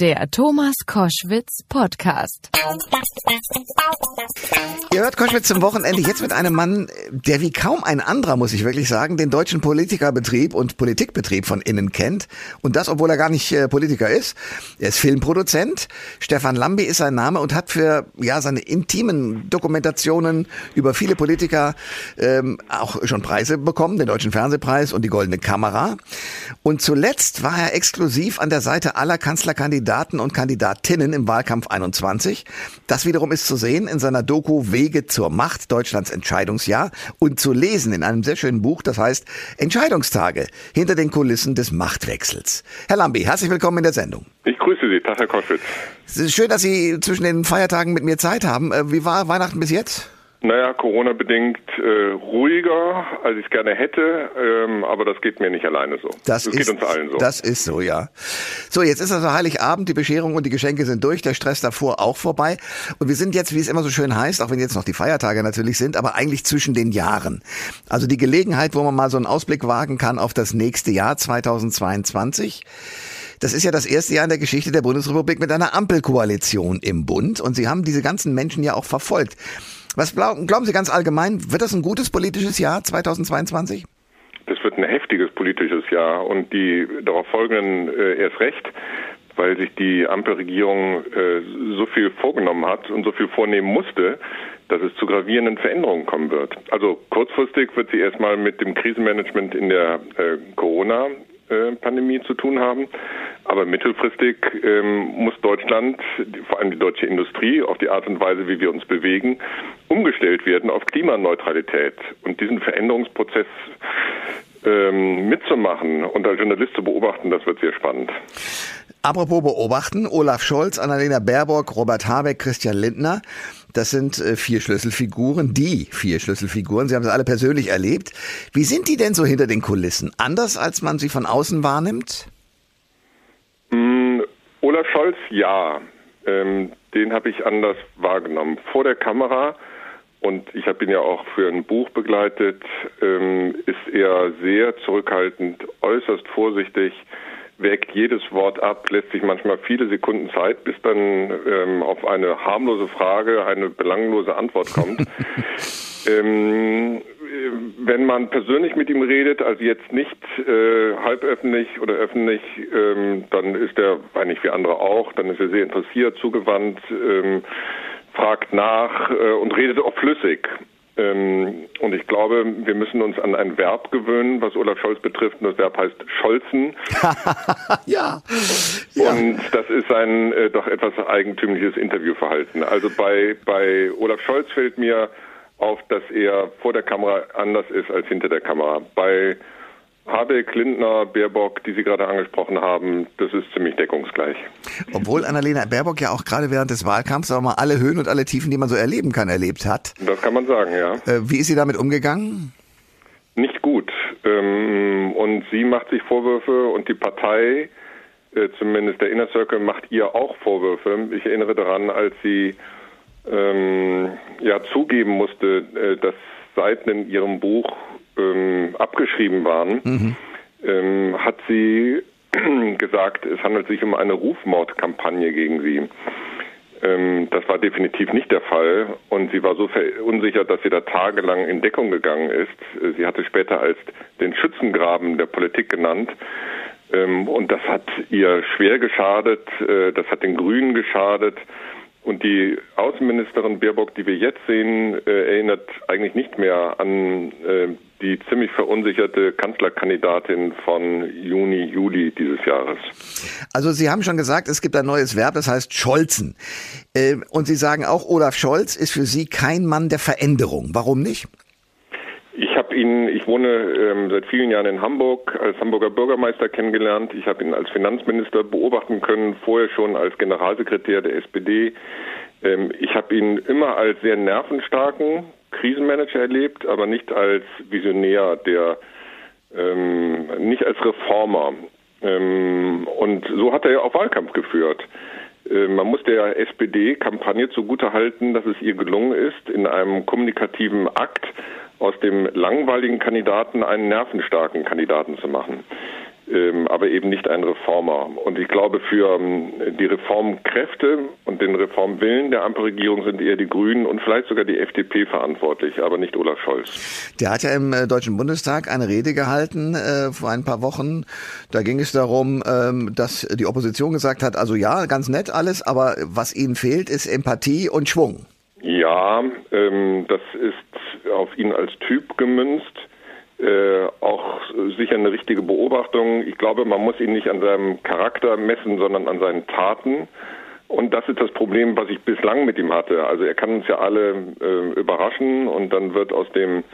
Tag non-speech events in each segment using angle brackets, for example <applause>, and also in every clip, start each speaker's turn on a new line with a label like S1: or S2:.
S1: Der Thomas Koschwitz Podcast.
S2: Ihr hört Koschwitz zum Wochenende jetzt mit einem Mann, der wie kaum ein anderer, muss ich wirklich sagen, den deutschen Politikerbetrieb und Politikbetrieb von innen kennt. Und das, obwohl er gar nicht äh, Politiker ist. Er ist Filmproduzent. Stefan Lambi ist sein Name und hat für ja seine intimen Dokumentationen über viele Politiker ähm, auch schon Preise bekommen, den Deutschen Fernsehpreis und die Goldene Kamera. Und zuletzt war er exklusiv an der Seite aller Kanzlerkandidaten Kandidaten und Kandidatinnen im Wahlkampf 21. Das wiederum ist zu sehen in seiner Doku Wege zur Macht, Deutschlands Entscheidungsjahr und zu lesen in einem sehr schönen Buch, das heißt Entscheidungstage hinter den Kulissen des Machtwechsels. Herr Lambi, herzlich willkommen in der Sendung.
S3: Ich grüße Sie, Tag Herr Koschwitz.
S2: Es ist schön, dass Sie zwischen den Feiertagen mit mir Zeit haben. Äh, wie war Weihnachten bis jetzt?
S3: Naja, Corona-bedingt äh, ruhiger, als ich es gerne hätte, ähm, aber das geht mir nicht alleine so.
S2: Das, das ist, geht uns allen so. Das ist so, ja. So, jetzt ist also Heiligabend, die Bescherung und die Geschenke sind durch, der Stress davor auch vorbei. Und wir sind jetzt, wie es immer so schön heißt, auch wenn jetzt noch die Feiertage natürlich sind, aber eigentlich zwischen den Jahren. Also die Gelegenheit, wo man mal so einen Ausblick wagen kann auf das nächste Jahr 2022. Das ist ja das erste Jahr in der Geschichte der Bundesrepublik mit einer Ampelkoalition im Bund. Und Sie haben diese ganzen Menschen ja auch verfolgt. Was glauben Sie ganz allgemein, wird das ein gutes politisches Jahr 2022?
S3: Das wird ein heftiges politisches Jahr und die darauf folgenden äh, erst recht, weil sich die Ampelregierung äh, so viel vorgenommen hat und so viel vornehmen musste, dass es zu gravierenden Veränderungen kommen wird. Also kurzfristig wird sie erstmal mit dem Krisenmanagement in der äh, Corona Pandemie zu tun haben. Aber mittelfristig ähm, muss Deutschland, vor allem die deutsche Industrie, auf die Art und Weise, wie wir uns bewegen, umgestellt werden auf Klimaneutralität. Und diesen Veränderungsprozess ähm, mitzumachen und als Journalist zu beobachten, das wird sehr spannend.
S2: Apropos beobachten, Olaf Scholz, Annalena Baerbock, Robert Habeck, Christian Lindner. Das sind äh, vier Schlüsselfiguren, die vier Schlüsselfiguren. Sie haben sie alle persönlich erlebt. Wie sind die denn so hinter den Kulissen? Anders, als man sie von außen wahrnimmt?
S3: Mm, Olaf Scholz, ja. Ähm, den habe ich anders wahrgenommen. Vor der Kamera, und ich habe ihn ja auch für ein Buch begleitet, ähm, ist er sehr zurückhaltend, äußerst vorsichtig wägt jedes Wort ab, lässt sich manchmal viele Sekunden Zeit, bis dann ähm, auf eine harmlose Frage eine belanglose Antwort kommt. <laughs> ähm, wenn man persönlich mit ihm redet, also jetzt nicht äh, halböffentlich oder öffentlich, ähm, dann ist er eigentlich wie andere auch, dann ist er sehr interessiert, zugewandt, ähm, fragt nach äh, und redet auch flüssig. Ähm, und ich glaube, wir müssen uns an ein Verb gewöhnen, was Olaf Scholz betrifft. Und das Verb heißt Scholzen. <laughs>
S2: ja.
S3: ja. Und das ist ein äh, doch etwas eigentümliches Interviewverhalten. Also bei, bei Olaf Scholz fällt mir auf, dass er vor der Kamera anders ist als hinter der Kamera. Bei Habeck, Lindner, Baerbock, die Sie gerade angesprochen haben, das ist ziemlich deckungsgleich.
S2: Obwohl Annalena Baerbock ja auch gerade während des Wahlkampfs auch mal alle Höhen und alle Tiefen, die man so erleben kann, erlebt hat.
S3: Das kann man sagen, ja.
S2: Äh, wie ist sie damit umgegangen?
S3: Nicht gut. Ähm, und sie macht sich Vorwürfe und die Partei, äh, zumindest der Inner Circle, macht ihr auch Vorwürfe. Ich erinnere daran, als sie ähm, ja zugeben musste, äh, dass Seiten in ihrem Buch ähm, abgeschrieben waren, mhm. ähm, hat sie <clears throat> gesagt, es handelt sich um eine Rufmordkampagne gegen sie. Ähm, das war definitiv nicht der Fall und sie war so verunsichert, dass sie da tagelang in Deckung gegangen ist. Sie hatte später als den Schützengraben der Politik genannt. Ähm, und das hat ihr schwer geschadet, äh, das hat den Grünen geschadet. Und die Außenministerin Baerbock, die wir jetzt sehen, äh, erinnert eigentlich nicht mehr an äh, die ziemlich verunsicherte Kanzlerkandidatin von Juni, Juli dieses Jahres.
S2: Also Sie haben schon gesagt, es gibt ein neues Verb, das heißt Scholzen. Äh, und Sie sagen auch, Olaf Scholz ist für Sie kein Mann der Veränderung. Warum nicht?
S3: Ihn, ich wohne ähm, seit vielen Jahren in Hamburg, als Hamburger Bürgermeister kennengelernt. Ich habe ihn als Finanzminister beobachten können, vorher schon als Generalsekretär der SPD. Ähm, ich habe ihn immer als sehr nervenstarken Krisenmanager erlebt, aber nicht als Visionär, der ähm, nicht als Reformer. Ähm, und so hat er ja auch Wahlkampf geführt. Äh, man muss der SPD-Kampagne zugutehalten, dass es ihr gelungen ist, in einem kommunikativen Akt aus dem langweiligen Kandidaten einen nervenstarken Kandidaten zu machen. ähm, aber eben nicht ein Reformer. Und ich glaube, für ähm, die Reformkräfte und den Reformwillen der Ampelregierung sind eher die Grünen und vielleicht sogar die FDP verantwortlich, aber nicht Olaf Scholz.
S2: Der hat ja im äh, Deutschen Bundestag eine Rede gehalten äh, vor ein paar Wochen. Da ging es darum, ähm, dass die Opposition gesagt hat, also ja, ganz nett alles, aber was ihnen fehlt, ist Empathie und Schwung.
S3: Ja, ähm, das ist auf ihn als Typ gemünzt. Äh, auch sicher eine richtige Beobachtung. Ich glaube, man muss ihn nicht an seinem Charakter messen, sondern an seinen Taten. Und das ist das Problem, was ich bislang mit ihm hatte. Also er kann uns ja alle äh, überraschen und dann wird aus dem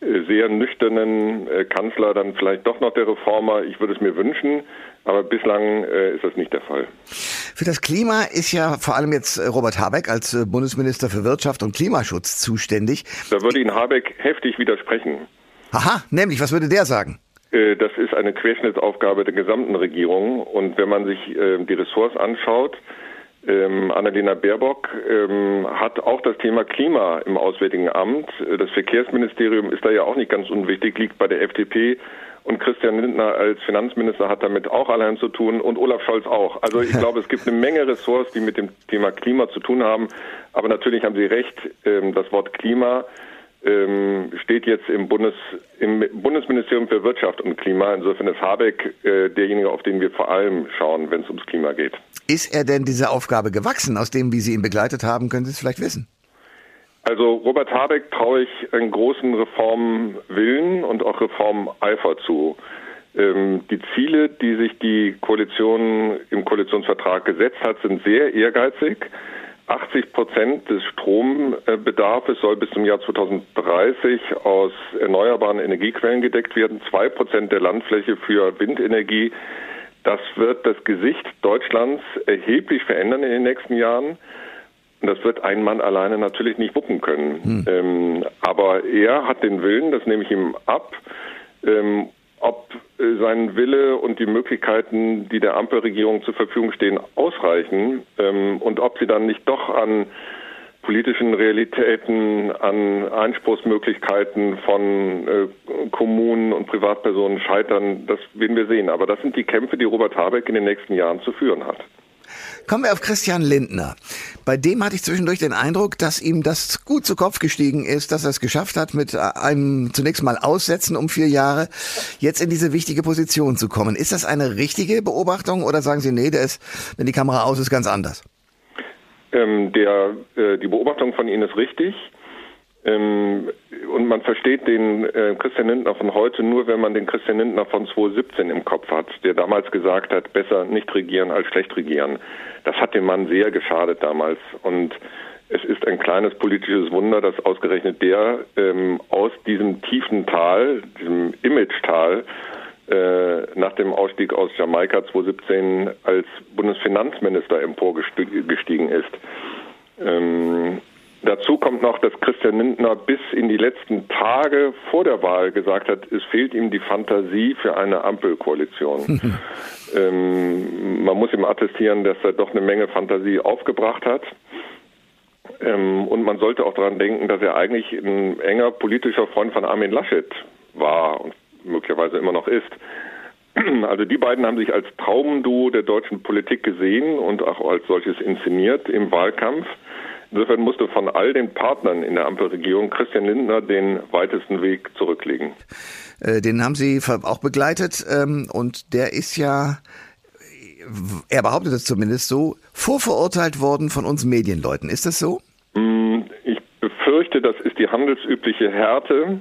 S3: äh, sehr nüchternen äh, Kanzler dann vielleicht doch noch der Reformer. Ich würde es mir wünschen, aber bislang äh, ist das nicht der Fall.
S2: Für das Klima ist ja vor allem jetzt Robert Habeck als Bundesminister für Wirtschaft und Klimaschutz zuständig.
S3: Da würde Ihnen Habeck heftig widersprechen.
S2: Aha, nämlich, was würde der sagen?
S3: Das ist eine Querschnittsaufgabe der gesamten Regierung. Und wenn man sich die Ressorts anschaut, ähm, Annalena Baerbock ähm, hat auch das Thema Klima im Auswärtigen Amt. Das Verkehrsministerium ist da ja auch nicht ganz unwichtig, liegt bei der FDP. Und Christian Lindner als Finanzminister hat damit auch allein zu tun und Olaf Scholz auch. Also ich <laughs> glaube, es gibt eine Menge Ressorts, die mit dem Thema Klima zu tun haben. Aber natürlich haben Sie recht, ähm, das Wort Klima ähm, steht jetzt im, Bundes, im Bundesministerium für Wirtschaft und Klima. Insofern ist Habeck äh, derjenige, auf den wir vor allem schauen, wenn es ums Klima geht.
S2: Ist er denn dieser Aufgabe gewachsen? Aus dem, wie Sie ihn begleitet haben, können Sie es vielleicht wissen?
S3: Also Robert Habeck traue ich einen großen Reformwillen und auch Reformeifer zu. Ähm, die Ziele, die sich die Koalition im Koalitionsvertrag gesetzt hat, sind sehr ehrgeizig. 80 Prozent des Strombedarfs soll bis zum Jahr 2030 aus erneuerbaren Energiequellen gedeckt werden. Zwei Prozent der Landfläche für Windenergie. Das wird das Gesicht Deutschlands erheblich verändern in den nächsten Jahren. Das wird ein Mann alleine natürlich nicht wuppen können. Hm. Ähm, aber er hat den Willen, das nehme ich ihm ab, ähm, ob äh, sein Wille und die Möglichkeiten, die der Ampelregierung zur Verfügung stehen, ausreichen ähm, und ob sie dann nicht doch an politischen Realitäten, an Einspruchsmöglichkeiten von äh, Kommunen und Privatpersonen scheitern, das werden wir sehen. Aber das sind die Kämpfe, die Robert Habeck in den nächsten Jahren zu führen hat.
S2: Kommen wir auf Christian Lindner. Bei dem hatte ich zwischendurch den Eindruck, dass ihm das gut zu Kopf gestiegen ist, dass er es geschafft hat, mit einem zunächst mal Aussetzen um vier Jahre jetzt in diese wichtige Position zu kommen. Ist das eine richtige Beobachtung oder sagen Sie, nee, der ist, wenn die Kamera aus ist, ganz anders?
S3: Ähm, der, äh, die Beobachtung von Ihnen ist richtig. Ähm, und man versteht den äh, Christian Lindner von heute nur, wenn man den Christian Lindner von 2017 im Kopf hat, der damals gesagt hat, besser nicht regieren als schlecht regieren. Das hat dem Mann sehr geschadet damals. Und es ist ein kleines politisches Wunder, dass ausgerechnet der ähm, aus diesem tiefen Tal, diesem Image-Tal, äh, nach dem Ausstieg aus Jamaika 2017 als Bundesfinanzminister emporgestiegen ist. Ähm, Dazu kommt noch, dass Christian Lindner bis in die letzten Tage vor der Wahl gesagt hat, es fehlt ihm die Fantasie für eine Ampelkoalition. <laughs> ähm, man muss ihm attestieren, dass er doch eine Menge Fantasie aufgebracht hat. Ähm, und man sollte auch daran denken, dass er eigentlich ein enger politischer Freund von Armin Laschet war und möglicherweise immer noch ist. <clears throat> Also die beiden haben sich als Traumduo der deutschen Politik gesehen und auch als solches inszeniert im Wahlkampf. Insofern musste von all den Partnern in der Ampelregierung Christian Lindner den weitesten Weg zurücklegen.
S2: Äh, den haben Sie auch begleitet ähm, und der ist ja, er behauptet es zumindest so, vorverurteilt worden von uns Medienleuten. Ist das so?
S3: Mm, ich befürchte, das ist die handelsübliche Härte,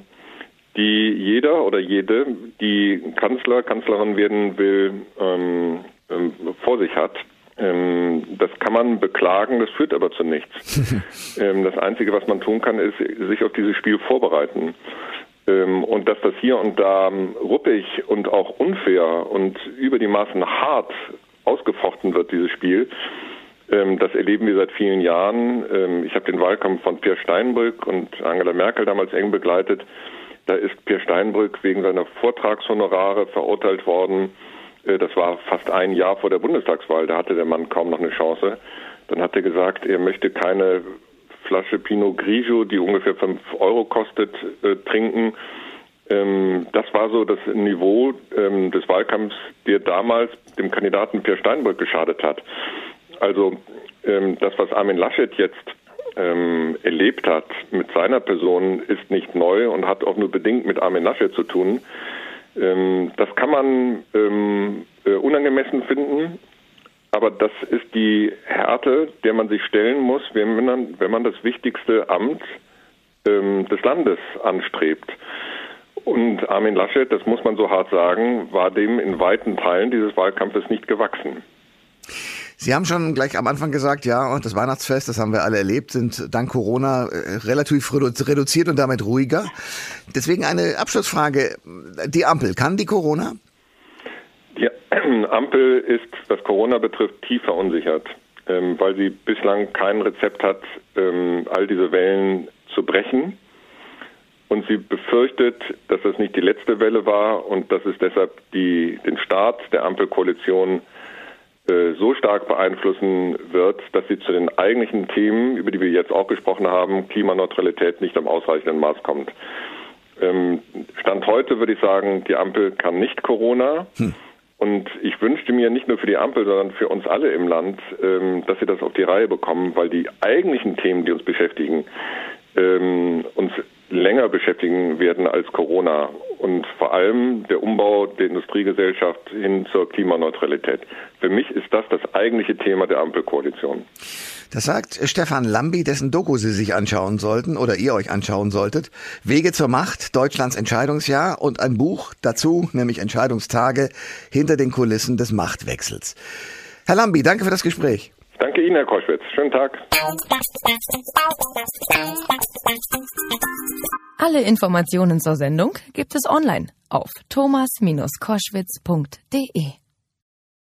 S3: die jeder oder jede, die Kanzler, Kanzlerin werden will, ähm, ähm vor sich hat. Ähm, das kann man beklagen, das führt aber zu nichts. <laughs> ähm, das Einzige, was man tun kann, ist sich auf dieses Spiel vorbereiten. Ähm, und dass das hier und da ruppig und auch unfair und über die Maßen hart ausgefochten wird, dieses Spiel, ähm, das erleben wir seit vielen Jahren. Ähm, ich habe den Wahlkampf von Pierre Steinbrück und Angela Merkel damals eng begleitet. Da ist Pierre Steinbrück wegen seiner Vortragshonorare verurteilt worden äh, das war fast ein Jahr vor der Bundestagswahl, da hatte der Mann kaum noch eine Chance. Dann hat er gesagt, er möchte keine Flasche Pinot Grigio, die ungefähr fünf Euro kostet, äh, trinken. Ähm, das war so das Niveau ähm, des Wahlkampfs, der damals dem Kandidaten Pierre Steinbrück geschadet hat. Also ähm, das, was Armin Laschet jetzt ähm, erlebt hat mit seiner Person, ist nicht neu und hat auch nur bedingt mit Armin Laschet zu tun. Ähm, das kann man ähm, äh, unangemessen finden, aber das ist die Härte, der man sich stellen muss, wenn man, wenn man das wichtigste Amt ähm, des Landes anstrebt. Und Armin Laschet, das muss man so hart sagen, war dem in weiten Teilen dieses Wahlkampfes nicht gewachsen.
S2: Sie haben schon gleich am Anfang gesagt, ja, und das Weihnachtsfest, das haben wir alle erlebt, sind dank Corona äh, relativ reduziert und damit ruhiger. Deswegen eine Abschlussfrage. Die Ampel, kann die Corona?
S3: Die <clears throat> Ampel ist, was Corona betrifft, tief verunsichert, ähm, weil sie bislang kein Rezept hat, ähm, all diese Wellen zu brechen. Und sie befürchtet, dass das nicht die letzte Welle war und dass es deshalb die, den Start der Ampelkoalition so stark beeinflussen wird, dass sie zu den eigentlichen Themen, über die wir jetzt auch gesprochen haben, Klimaneutralität nicht am ausreichenden Maß kommt. Ähm, Stand heute würde ich sagen, die Ampel kann nicht Corona. Hm. Und ich wünschte mir nicht nur für die Ampel, sondern für uns alle im Land, ähm, dass sie das auf die Reihe bekommen, weil die eigentlichen Themen, die uns beschäftigen, ähm, uns länger beschäftigen werden als Corona und vor allem der Umbau der Industriegesellschaft hin zur Klimaneutralität. Für mich ist das das eigentliche Thema der Ampelkoalition.
S2: Das sagt Stefan Lambi, dessen Doku Sie sich anschauen sollten oder ihr euch anschauen solltet. Wege zur Macht, Deutschlands Entscheidungsjahr und ein Buch dazu, nämlich Entscheidungstage hinter den Kulissen des Machtwechsels. Herr Lambi, danke für das Gespräch.
S3: Danke Ihnen, Herr Koschwitz. Schönen Tag.
S1: Alle Informationen zur Sendung gibt es online auf thomas-koschwitz.de.